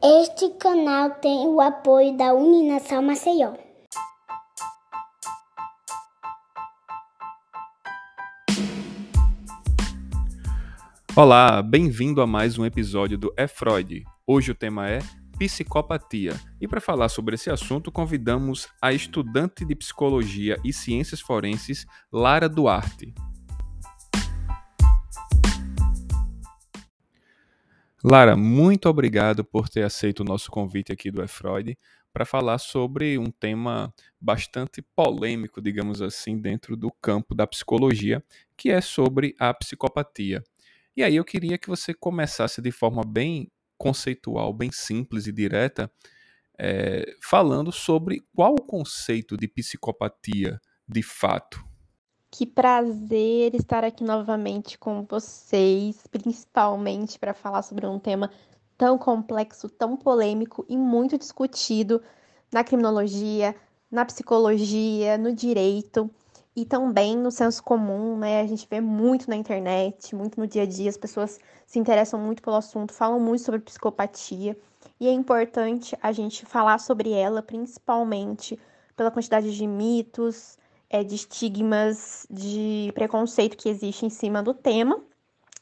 Este canal tem o apoio da Uninação Maceió. Olá, bem-vindo a mais um episódio do É Freud. Hoje o tema é psicopatia. E para falar sobre esse assunto, convidamos a estudante de psicologia e ciências forenses, Lara Duarte. Lara, muito obrigado por ter aceito o nosso convite aqui do E-Freud para falar sobre um tema bastante polêmico, digamos assim, dentro do campo da psicologia, que é sobre a psicopatia. E aí eu queria que você começasse de forma bem conceitual, bem simples e direta, é, falando sobre qual o conceito de psicopatia de fato. Que prazer estar aqui novamente com vocês, principalmente para falar sobre um tema tão complexo, tão polêmico e muito discutido na criminologia, na psicologia, no direito e também no senso comum, né? A gente vê muito na internet, muito no dia a dia, as pessoas se interessam muito pelo assunto, falam muito sobre psicopatia, e é importante a gente falar sobre ela, principalmente pela quantidade de mitos, é, de estigmas, de preconceito que existe em cima do tema.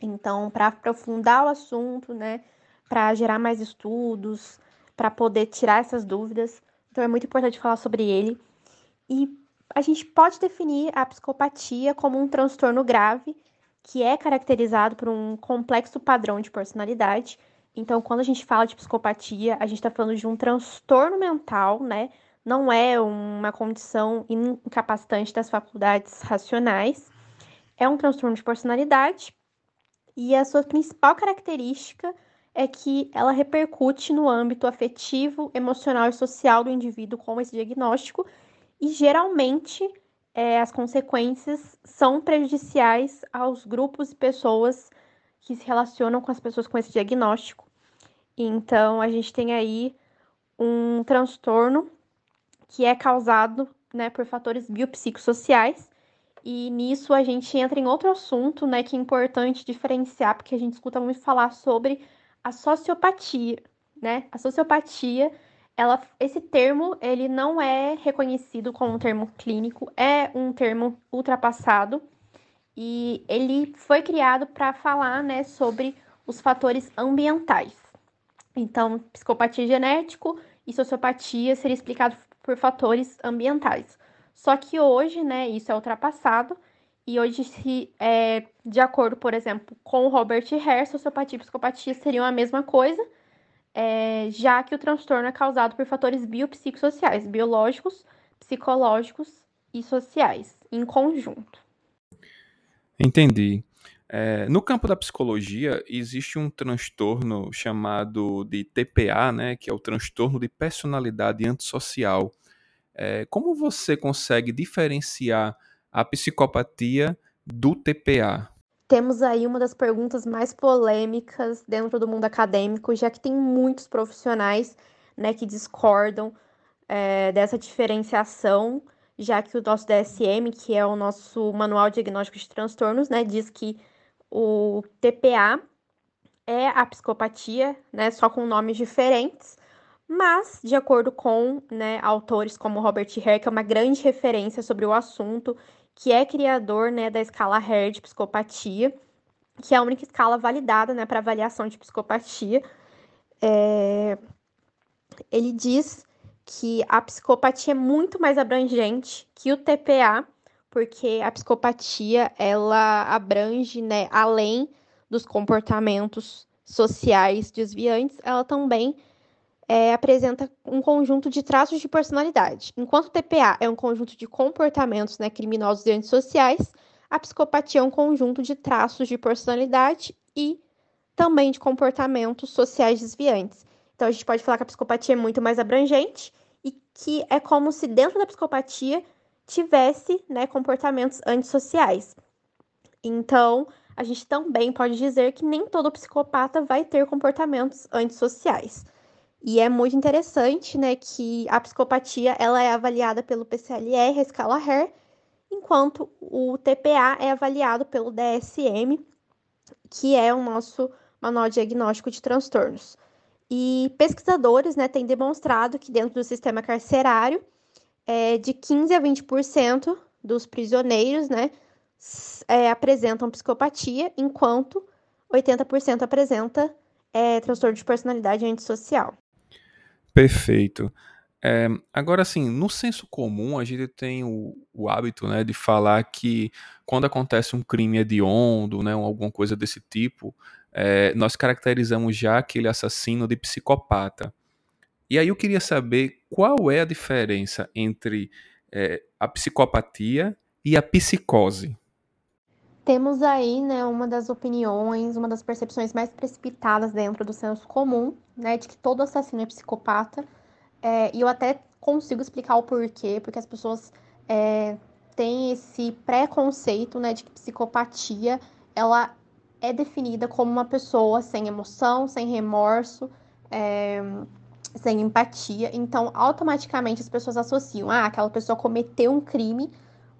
Então, para aprofundar o assunto, né, para gerar mais estudos, para poder tirar essas dúvidas, então é muito importante falar sobre ele. E a gente pode definir a psicopatia como um transtorno grave que é caracterizado por um complexo padrão de personalidade. Então, quando a gente fala de psicopatia, a gente está falando de um transtorno mental, né? Não é uma condição incapacitante das faculdades racionais, é um transtorno de personalidade. E a sua principal característica é que ela repercute no âmbito afetivo, emocional e social do indivíduo com esse diagnóstico. E geralmente é, as consequências são prejudiciais aos grupos e pessoas que se relacionam com as pessoas com esse diagnóstico. Então, a gente tem aí um transtorno que é causado né, por fatores biopsicossociais. E nisso a gente entra em outro assunto, né, que é importante diferenciar, porque a gente escuta muito falar sobre a sociopatia, né? A sociopatia, ela, esse termo, ele não é reconhecido como um termo clínico, é um termo ultrapassado e ele foi criado para falar, né, sobre os fatores ambientais. Então, psicopatia genético e sociopatia seria explicado por fatores ambientais. Só que hoje, né, isso é ultrapassado e hoje, se, é, de acordo, por exemplo, com Robert Hare, sociopatia e psicopatia seriam a mesma coisa, é, já que o transtorno é causado por fatores biopsicossociais, biológicos, psicológicos e sociais, em conjunto. Entendi. É, no campo da psicologia, existe um transtorno chamado de TPA, né, que é o transtorno de personalidade antissocial. É, como você consegue diferenciar a psicopatia do TPA? Temos aí uma das perguntas mais polêmicas dentro do mundo acadêmico, já que tem muitos profissionais né, que discordam é, dessa diferenciação, já que o nosso DSM, que é o nosso Manual Diagnóstico de Transtornos, né, diz que o TPA é a psicopatia, né, só com nomes diferentes, mas, de acordo com né, autores como Robert Hare, que é uma grande referência sobre o assunto, que é criador né, da escala Hare de psicopatia, que é a única escala validada né, para avaliação de psicopatia, é... ele diz que a psicopatia é muito mais abrangente que o TPA, porque a psicopatia ela abrange, né, além dos comportamentos sociais desviantes, ela também é, apresenta um conjunto de traços de personalidade. Enquanto o TPA é um conjunto de comportamentos né, criminosos e antissociais, a psicopatia é um conjunto de traços de personalidade e também de comportamentos sociais desviantes. Então, a gente pode falar que a psicopatia é muito mais abrangente e que é como se dentro da psicopatia tivesse né, comportamentos antissociais. Então, a gente também pode dizer que nem todo psicopata vai ter comportamentos antissociais. E é muito interessante, né, que a psicopatia ela é avaliada pelo PCLR, a escala Hare, enquanto o TPA é avaliado pelo DSM, que é o nosso manual diagnóstico de transtornos. E pesquisadores né, têm demonstrado que dentro do sistema carcerário, é, de 15 a 20% dos prisioneiros né, é, apresentam psicopatia, enquanto 80% apresenta é, transtorno de personalidade antissocial. Perfeito. É, agora, assim, no senso comum, a gente tem o, o, hábito né, de falar que quando acontece um crime hediondo, né, alguma coisa desse tipo, é, nós caracterizamos já aquele assassino de psicopata. E aí eu queria saber qual é a diferença entre é, a psicopatia e a psicose. Temos aí, né, uma das opiniões, uma das percepções mais precipitadas dentro do senso comum, né, de que todo assassino é psicopata é, e eu até consigo explicar o porquê, porque as pessoas é, têm esse preconceito, né, de que psicopatia, ela é definida como uma pessoa sem emoção, sem remorso, é, sem empatia. Então, automaticamente as pessoas associam, ah, aquela pessoa cometeu um crime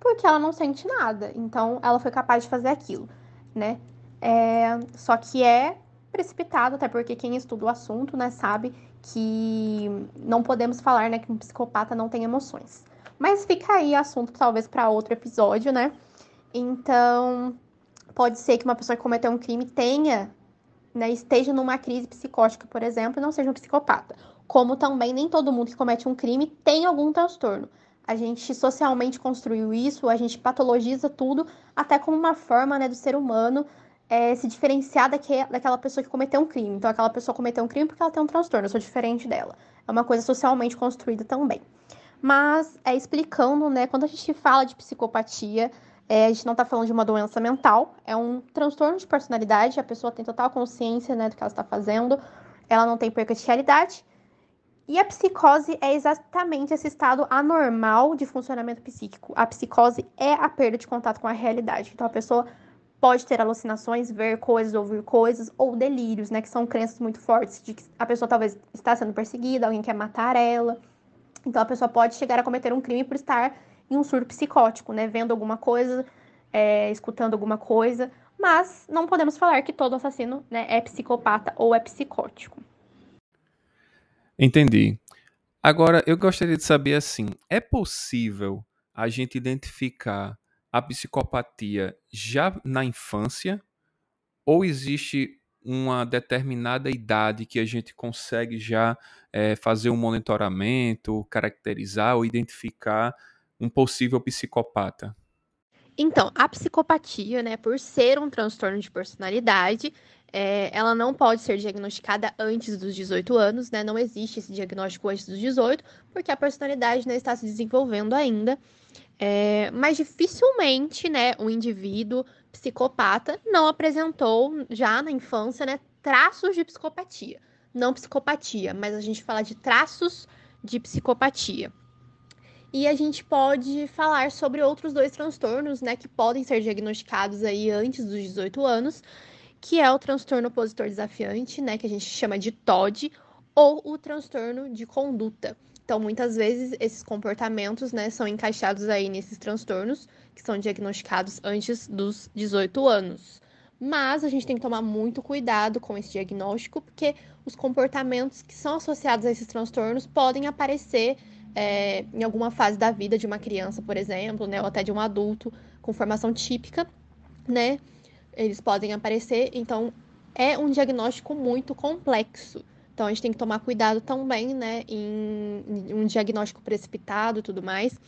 porque ela não sente nada. Então, ela foi capaz de fazer aquilo, né? É, só que é precipitado, até porque quem estuda o assunto, né, sabe que não podemos falar, né, que um psicopata não tem emoções. Mas fica aí assunto talvez para outro episódio, né? Então, pode ser que uma pessoa que cometeu um crime tenha, né, esteja numa crise psicótica, por exemplo, e não seja um psicopata. Como também nem todo mundo que comete um crime tem algum transtorno. A gente socialmente construiu isso, a gente patologiza tudo, até como uma forma né, do ser humano é, se diferenciar daque, daquela pessoa que cometeu um crime. Então, aquela pessoa cometeu um crime porque ela tem um transtorno, eu sou diferente dela. É uma coisa socialmente construída também. Mas, é explicando, né, quando a gente fala de psicopatia, é, a gente não está falando de uma doença mental, é um transtorno de personalidade, a pessoa tem total consciência né, do que ela está fazendo, ela não tem perca de realidade. E a psicose é exatamente esse estado anormal de funcionamento psíquico. A psicose é a perda de contato com a realidade. Então a pessoa pode ter alucinações, ver coisas, ouvir coisas, ou delírios, né? Que são crenças muito fortes de que a pessoa talvez está sendo perseguida, alguém quer matar ela. Então a pessoa pode chegar a cometer um crime por estar em um surto psicótico, né? Vendo alguma coisa, é, escutando alguma coisa. Mas não podemos falar que todo assassino né, é psicopata ou é psicótico. Entendi. Agora, eu gostaria de saber assim: é possível a gente identificar a psicopatia já na infância ou existe uma determinada idade que a gente consegue já é, fazer um monitoramento, caracterizar ou identificar um possível psicopata? Então, a psicopatia, né, por ser um transtorno de personalidade, é, ela não pode ser diagnosticada antes dos 18 anos, né? Não existe esse diagnóstico antes dos 18, porque a personalidade né, está se desenvolvendo ainda. É, mas dificilmente, né, um indivíduo psicopata não apresentou já na infância, né, traços de psicopatia. Não psicopatia, mas a gente fala de traços de psicopatia. E a gente pode falar sobre outros dois transtornos, né, que podem ser diagnosticados aí antes dos 18 anos, que é o transtorno opositor desafiante, né, que a gente chama de TOD, ou o transtorno de conduta. Então, muitas vezes, esses comportamentos né, são encaixados aí nesses transtornos que são diagnosticados antes dos 18 anos. Mas a gente tem que tomar muito cuidado com esse diagnóstico, porque os comportamentos que são associados a esses transtornos podem aparecer é, em alguma fase da vida de uma criança, por exemplo, né, ou até de um adulto com formação típica, né? Eles podem aparecer, então é um diagnóstico muito complexo. Então a gente tem que tomar cuidado também, né, em, um diagnóstico precipitado e tudo mais.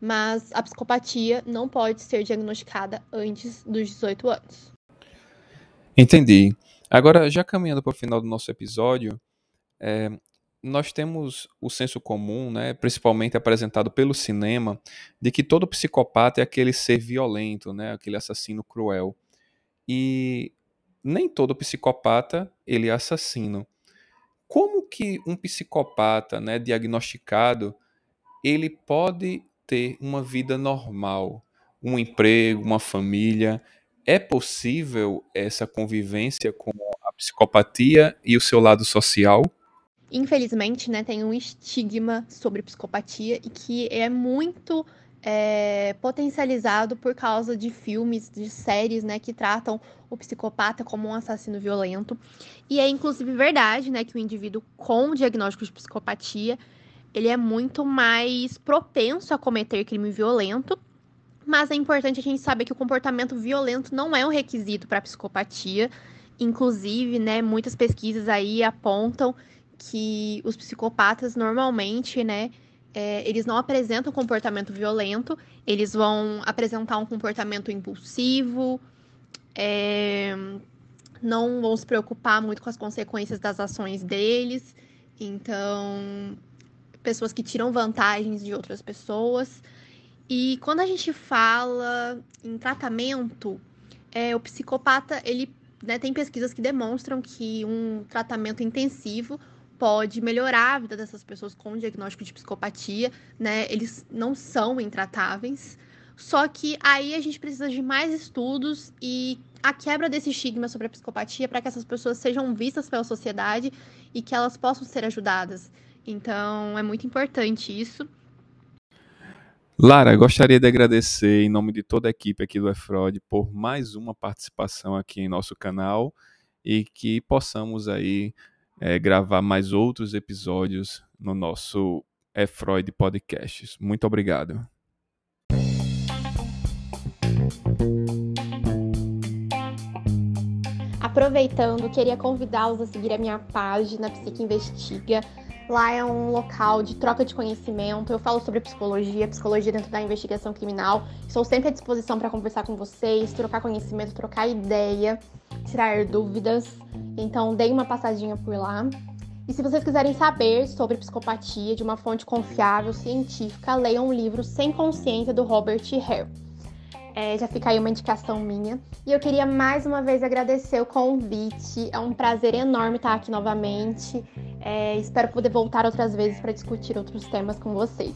Mas a psicopatia não pode ser diagnosticada antes dos 18 anos. Entendi. Agora, já caminhando para o final do nosso episódio, é, nós temos o senso comum, né, principalmente apresentado pelo cinema, de que todo psicopata é aquele ser violento, né, aquele assassino cruel. E nem todo psicopata ele é assassino como que um psicopata, né, diagnosticado, ele pode ter uma vida normal, um emprego, uma família? É possível essa convivência com a psicopatia e o seu lado social? Infelizmente, né, tem um estigma sobre psicopatia e que é muito é, potencializado por causa de filmes, de séries, né, que tratam o psicopata como um assassino violento. E é inclusive verdade, né, que o indivíduo com diagnóstico de psicopatia, ele é muito mais propenso a cometer crime violento. Mas é importante a gente saber que o comportamento violento não é um requisito para psicopatia. Inclusive, né, muitas pesquisas aí apontam que os psicopatas normalmente, né, é, eles não apresentam comportamento violento, eles vão apresentar um comportamento impulsivo, é, não vão se preocupar muito com as consequências das ações deles. Então, pessoas que tiram vantagens de outras pessoas. E quando a gente fala em tratamento, é, o psicopata, ele né, tem pesquisas que demonstram que um tratamento intensivo pode melhorar a vida dessas pessoas com diagnóstico de psicopatia, né? Eles não são intratáveis. Só que aí a gente precisa de mais estudos e a quebra desse estigma sobre a psicopatia para que essas pessoas sejam vistas pela sociedade e que elas possam ser ajudadas. Então, é muito importante isso. Lara, gostaria de agradecer em nome de toda a equipe aqui do EFROD por mais uma participação aqui em nosso canal e que possamos aí é, gravar mais outros episódios no nosso É Freud Podcasts. Muito obrigado. Aproveitando, queria convidá-los a seguir a minha página Psique Investiga. Lá é um local de troca de conhecimento. Eu falo sobre psicologia, psicologia dentro da investigação criminal. Estou sempre à disposição para conversar com vocês, trocar conhecimento, trocar ideia, tirar dúvidas. Então, dei uma passadinha por lá. E se vocês quiserem saber sobre psicopatia de uma fonte confiável, científica, leiam o livro Sem Consciência do Robert Hare. É, já fica aí uma indicação minha. E eu queria mais uma vez agradecer o convite. É um prazer enorme estar aqui novamente. É, espero poder voltar outras vezes para discutir outros temas com vocês.